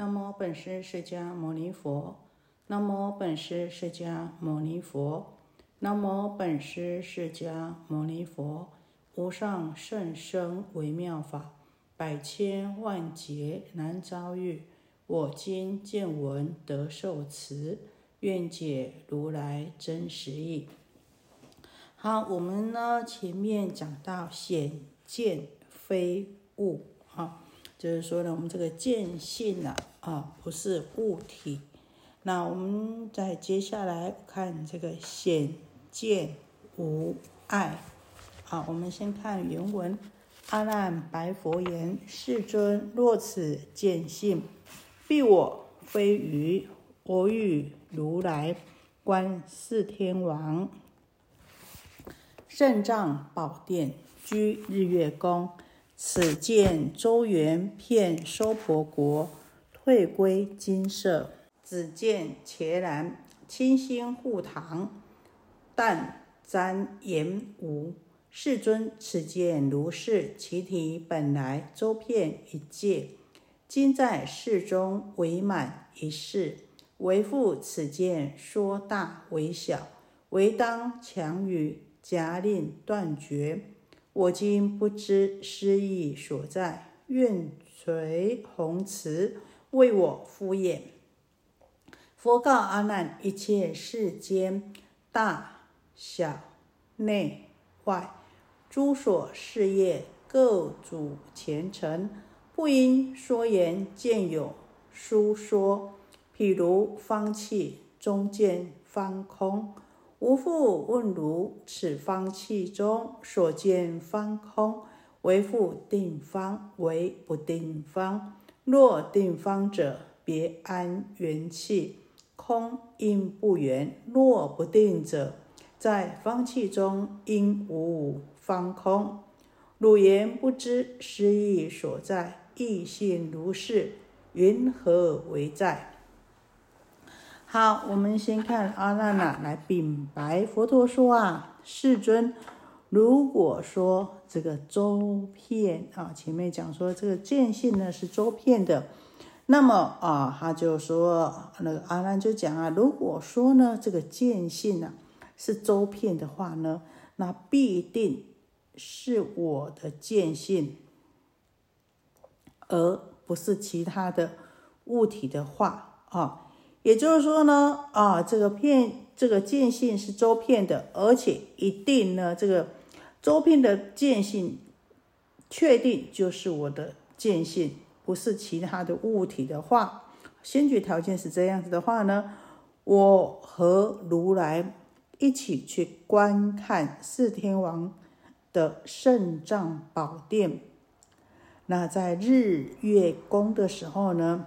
南无本师释迦牟尼佛。南无本师释迦牟尼佛。南无本师释迦牟尼佛。无上甚深微妙法，百千万劫难遭遇。我今见闻得受持，愿解如来真实义。好，我们呢前面讲到显见非物啊，就是说呢，我们这个见性呢啊不是物体。那我们再接下来看这个显见无碍。好，我们先看原文。阿难白佛言：“世尊，若此见性，必我非愚。我欲如来观四天王，圣藏宝殿，居日月宫。此见周圆遍娑婆国，退归金色。只见伽蓝清心护堂，但瞻言无。”世尊，此见如是，其体本来周遍一界，今在世中为满一世，为复此见说大为小，唯当强语假令断绝。我今不知失意所在，愿垂弘慈为我敷衍。佛告阿难：一切世间大小内外。诸所事业各主前程，不应说言见有书说。譬如方器中见方空，无复问如此方气中所见方空，为复定方，为不定方。若定方者，别安元气，空因不圆；若不定者，在方气中应无。方空，汝言不知失意所在，异性如是，云何为在？好，我们先看阿难呐来禀白佛陀说啊，世尊，如果说这个周遍啊，前面讲说这个见性呢是周遍的，那么啊，他就说那个阿难就讲啊，如果说呢这个见性呢是周遍的话呢，那必定。是我的见性，而不是其他的物体的话啊。也就是说呢，啊，这个片这个见性是周片的，而且一定呢，这个周片的见性确定就是我的见性，不是其他的物体的话。先决条件是这样子的话呢，我和如来一起去观看四天王。的圣藏宝殿，那在日月宫的时候呢，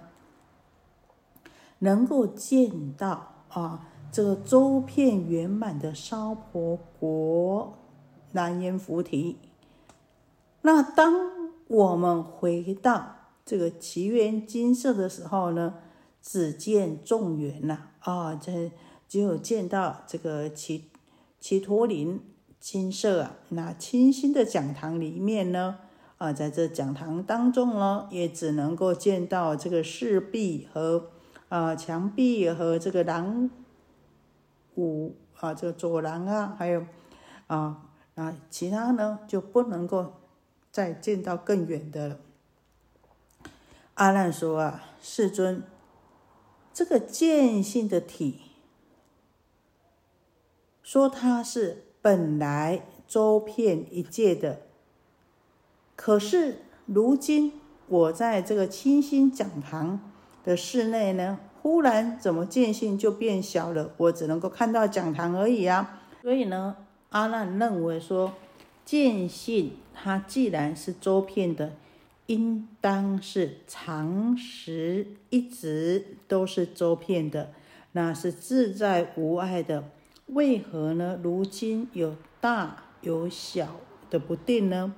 能够见到啊，这个周遍圆满的烧婆国南阎浮提。那当我们回到这个奇缘金色的时候呢，只见众缘呐啊，这只有见到这个奇奇陀林。金色啊，那清新的讲堂里面呢，啊，在这讲堂当中呢，也只能够见到这个石壁和啊墙壁和这个廊五啊，这个走廊啊，还有啊，那其他呢就不能够再见到更远的了。阿难说啊，世尊，这个见性的体，说它是。本来周遍一界的，可是如今我在这个清心讲堂的室内呢，忽然怎么见性就变小了？我只能够看到讲堂而已啊！所以呢，阿难认为说，见性它既然是周遍的，应当是常时一直都是周遍的，那是自在无碍的。为何呢？如今有大有小的不定呢？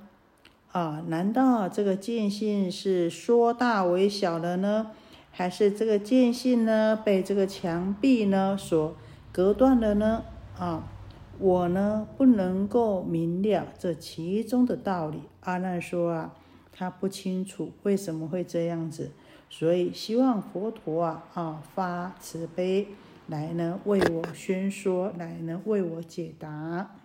啊，难道这个见性是说大为小了呢？还是这个见性呢被这个墙壁呢所隔断了呢？啊，我呢不能够明了这其中的道理。阿难说啊，他不清楚为什么会这样子，所以希望佛陀啊啊发慈悲来呢为我宣说，来呢为我解答。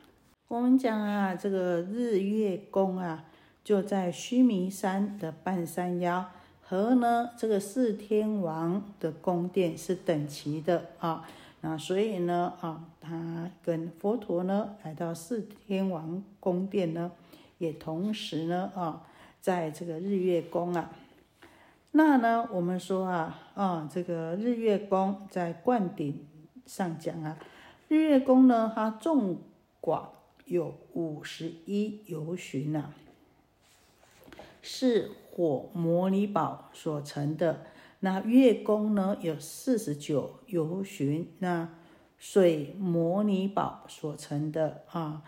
我们讲啊，这个日月宫啊，就在须弥山的半山腰，和呢这个四天王的宫殿是等齐的啊。那所以呢，啊，他跟佛陀呢来到四天王宫殿呢，也同时呢，啊，在这个日月宫啊。那呢，我们说啊，啊，这个日月宫在灌顶上讲啊，日月宫呢，它纵广有五十一游巡呐，是火摩尼宝所成的。那月宫呢有四十九游巡，那水摩尼宝所成的啊，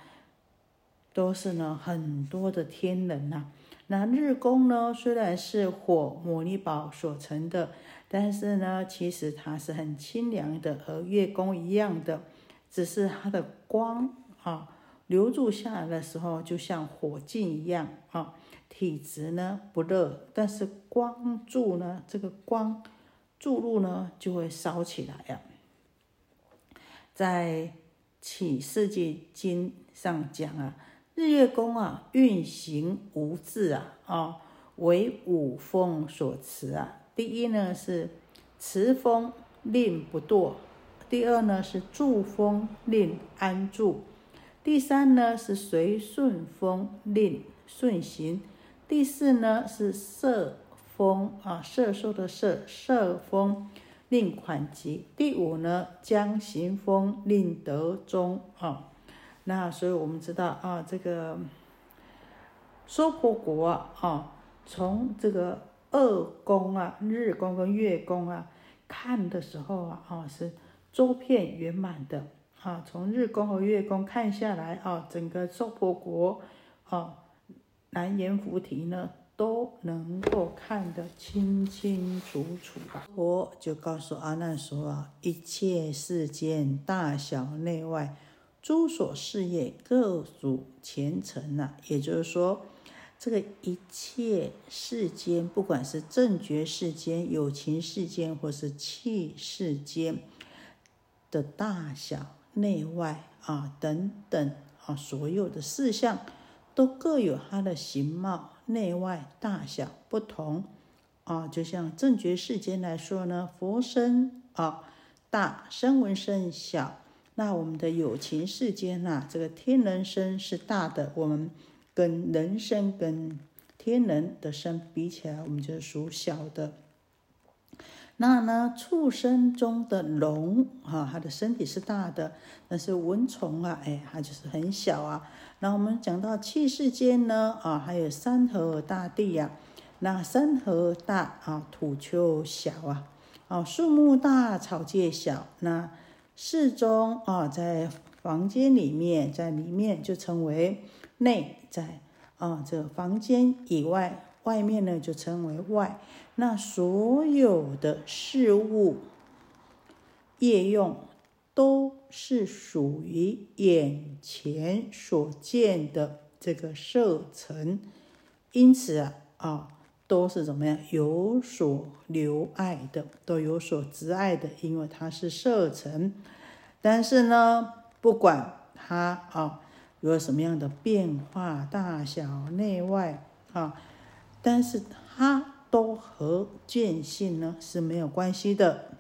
都是呢很多的天人呐。那日宫呢虽然是火摩尼宝所成的，但是呢其实它是很清凉的，和月宫一样的，只是它的光啊流注下来的时候就像火镜一样啊。体质呢不热，但是光注呢，这个光注入呢就会烧起来呀。在启世界经上讲啊，日月宫啊运行无滞啊，啊为五风所持啊。第一呢是持风令不堕，第二呢是助风令安住，第三呢是随顺风令顺行。第四呢是射风啊，摄受的射射风令款疾。第五呢将行风令得中啊。那所以我们知道啊，这个娑婆国啊，从这个二宫啊，日宫跟月宫啊看的时候啊，啊是周遍圆满的啊。从日宫和月宫看下来啊，整个娑婆国啊。南阎浮提呢，都能够看得清清楚楚啊！我就告诉阿难说啊，一切世间大小内外诸所事业各属前程呐。也就是说，这个一切世间，不管是正觉世间、有情世间，或是气世间的大小内外啊等等啊，所有的事项。都各有它的形貌，内外大小不同啊。就像正觉世间来说呢，佛身啊大，声闻身小。那我们的有情世间呐，这个天人身是大的，我们跟人身跟天人的身比起来，我们就属小的。那呢，畜生中的龙啊，它的身体是大的，但是蚊虫啊，哎，它就是很小啊。那我们讲到气世间呢，啊，还有山河大地呀。那山河大啊，土丘小啊，啊，树木大，草芥小。那室中啊，在房间里面，在里面就称为内，在啊这房间以外。外面呢就称为外，那所有的事物业用都是属于眼前所见的这个色尘，因此啊啊都是怎么样有所留爱的，都有所执爱的，因为它是色尘。但是呢，不管它啊有什么样的变化，大小内外啊。但是它都和见性呢是没有关系的，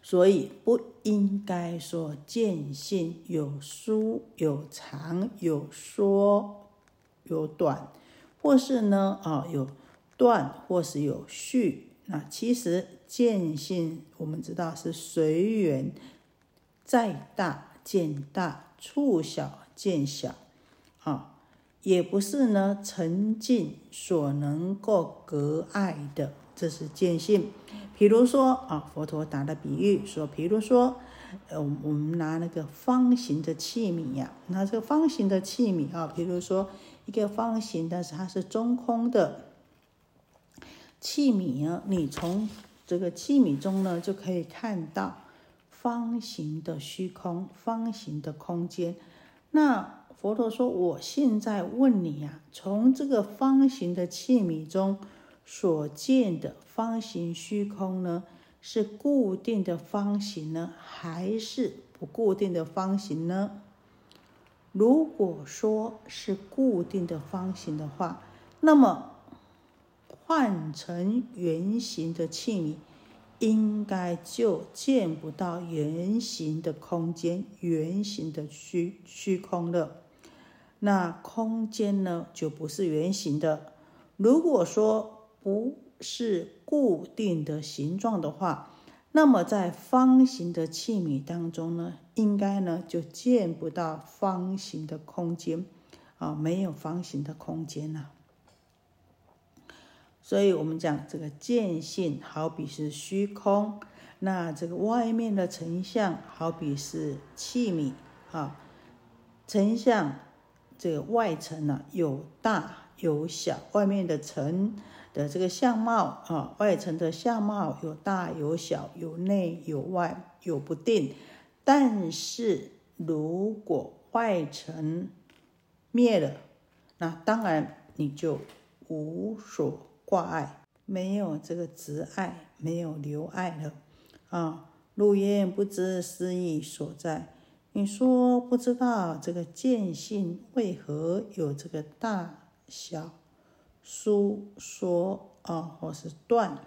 所以不应该说见性有疏有长有缩有短，或是呢啊有断或是有续。那其实见性我们知道是随缘，再大见大，处小见小，啊。也不是呢，沉浸所能够隔碍的，这是见性。比如说啊，佛陀打的比喻说，比如说，呃，我们拿那个方形的器皿呀，那这个方形的器皿啊，比如说一个方形，但是它是中空的器皿呢，你从这个器皿中呢，就可以看到方形的虚空，方形的空间。那佛陀说：“我现在问你呀，从这个方形的器皿中所见的方形虚空呢，是固定的方形呢，还是不固定的方形呢？如果说是固定的方形的话，那么换成圆形的器皿，应该就见不到圆形的空间、圆形的虚虚空了。那空间呢，就不是圆形的。如果说不是固定的形状的话，那么在方形的器皿当中呢，应该呢就见不到方形的空间啊，没有方形的空间呐。所以我们讲这个见性好比是虚空，那这个外面的成像好比是器皿啊，成像这个外层呢有大有小，外面的层。的这个相貌啊，外层的相貌有大有小，有内有外，有不定。但是如果外层灭了，那当然你就无所挂碍，没有这个执爱，没有留爱了啊。入焉不知思义所在，你说不知道这个见性为何有这个大小？疏说啊，或是断，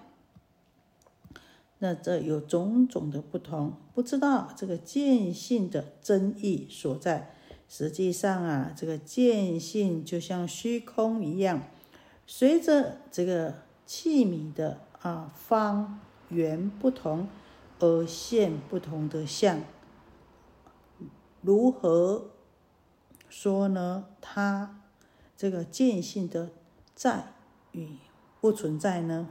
那这有种种的不同，不知道这个见性的真意所在。实际上啊，这个见性就像虚空一样，随着这个器皿的啊方圆不同而现不同的相。如何说呢？它这个见性的。在与不存在呢？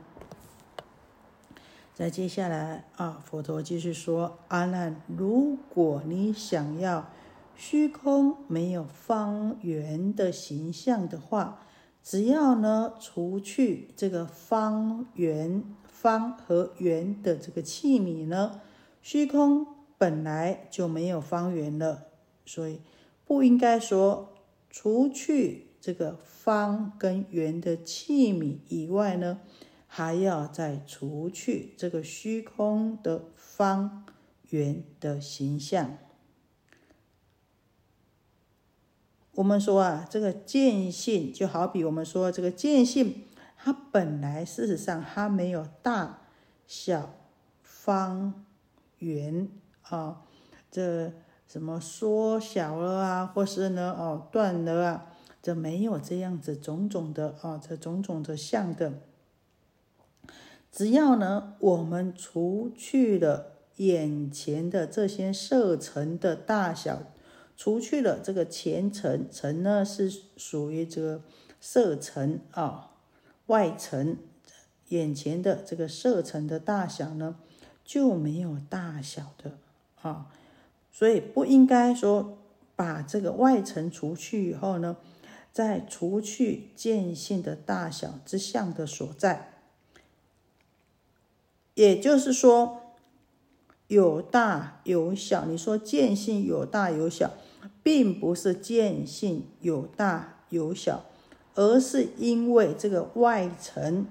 在接下来啊，佛陀继续说：阿难，如果你想要虚空没有方圆的形象的话，只要呢除去这个方圆、方和圆的这个器皿呢，虚空本来就没有方圆了。所以不应该说除去。这个方跟圆的器皿以外呢，还要再除去这个虚空的方圆的形象。我们说啊，这个见性就好比我们说这个见性，它本来事实上它没有大小方圆啊，这什么缩小了啊，或是呢哦断了啊。这没有这样子种种的啊，这种种的像的，只要呢，我们除去了眼前的这些色尘的大小，除去了这个前尘尘呢，是属于这个色尘啊，外层眼前的这个色尘的大小呢，就没有大小的啊，所以不应该说把这个外层除去以后呢。再除去见性的大小之相的所在，也就是说，有大有小。你说见性有大有小，并不是见性有大有小，而是因为这个外层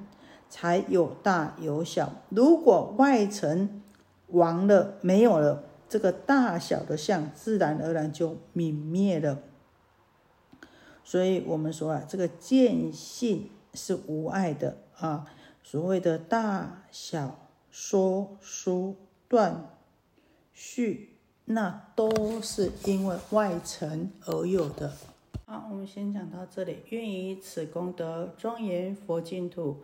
才有大有小。如果外层亡了，没有了，这个大小的相，自然而然就泯灭了。所以我们说啊，这个见性是无碍的啊。所谓的大小说书断续，那都是因为外层而有的。好，我们先讲到这里。愿以此功德庄严佛净土，